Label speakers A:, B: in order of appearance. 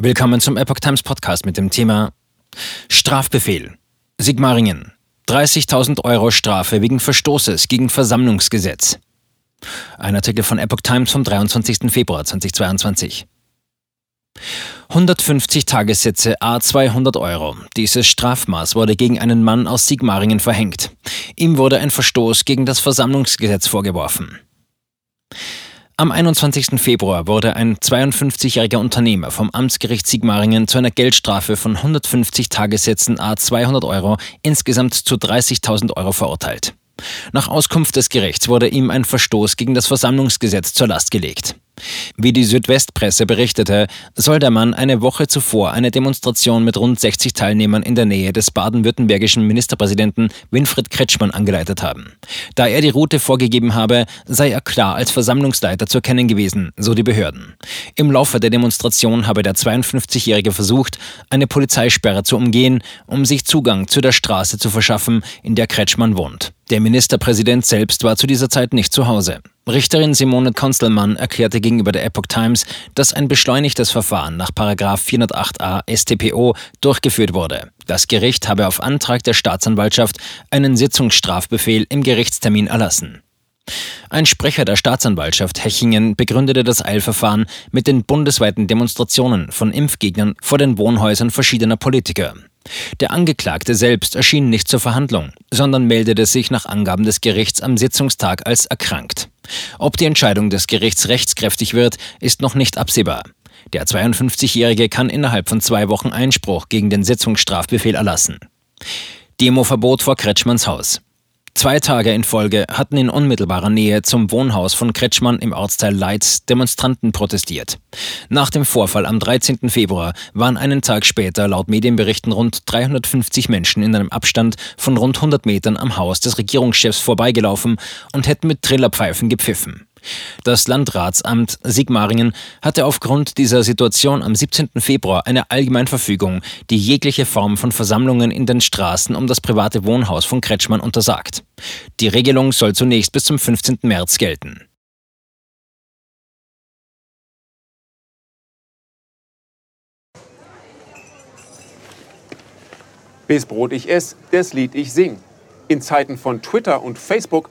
A: Willkommen zum Epoch Times Podcast mit dem Thema Strafbefehl. Sigmaringen. 30.000 Euro Strafe wegen Verstoßes gegen Versammlungsgesetz. Ein Artikel von Epoch Times vom 23. Februar 2022. 150 Tagessätze a 200 Euro. Dieses Strafmaß wurde gegen einen Mann aus Sigmaringen verhängt. Ihm wurde ein Verstoß gegen das Versammlungsgesetz vorgeworfen. Am 21. Februar wurde ein 52-jähriger Unternehmer vom Amtsgericht Sigmaringen zu einer Geldstrafe von 150 Tagessätzen a 200 Euro insgesamt zu 30.000 Euro verurteilt. Nach Auskunft des Gerichts wurde ihm ein Verstoß gegen das Versammlungsgesetz zur Last gelegt. Wie die Südwestpresse berichtete, soll der Mann eine Woche zuvor eine Demonstration mit rund 60 Teilnehmern in der Nähe des baden-württembergischen Ministerpräsidenten Winfried Kretschmann angeleitet haben. Da er die Route vorgegeben habe, sei er klar als Versammlungsleiter zu erkennen gewesen, so die Behörden. Im Laufe der Demonstration habe der 52-Jährige versucht, eine Polizeisperre zu umgehen, um sich Zugang zu der Straße zu verschaffen, in der Kretschmann wohnt. Der Ministerpräsident selbst war zu dieser Zeit nicht zu Hause. Richterin Simone Konstelmann erklärte gegenüber der Epoch Times, dass ein beschleunigtes Verfahren nach 408a StPO durchgeführt wurde. Das Gericht habe auf Antrag der Staatsanwaltschaft einen Sitzungsstrafbefehl im Gerichtstermin erlassen. Ein Sprecher der Staatsanwaltschaft Hechingen begründete das Eilverfahren mit den bundesweiten Demonstrationen von Impfgegnern vor den Wohnhäusern verschiedener Politiker. Der Angeklagte selbst erschien nicht zur Verhandlung, sondern meldete sich nach Angaben des Gerichts am Sitzungstag als erkrankt. Ob die Entscheidung des Gerichts rechtskräftig wird, ist noch nicht absehbar. Der 52-Jährige kann innerhalb von zwei Wochen Einspruch gegen den Sitzungsstrafbefehl erlassen. Demoverbot vor Kretschmanns Haus. Zwei Tage in Folge hatten in unmittelbarer Nähe zum Wohnhaus von Kretschmann im Ortsteil Leitz Demonstranten protestiert. Nach dem Vorfall am 13. Februar waren einen Tag später laut Medienberichten rund 350 Menschen in einem Abstand von rund 100 Metern am Haus des Regierungschefs vorbeigelaufen und hätten mit Trillerpfeifen gepfiffen. Das Landratsamt Sigmaringen hatte aufgrund dieser Situation am 17. Februar eine Allgemeinverfügung, die jegliche Form von Versammlungen in den Straßen um das private Wohnhaus von Kretschmann untersagt. Die Regelung soll zunächst bis zum 15. März gelten.
B: Bis Brot ich ess, das Lied ich sing. In Zeiten von Twitter und Facebook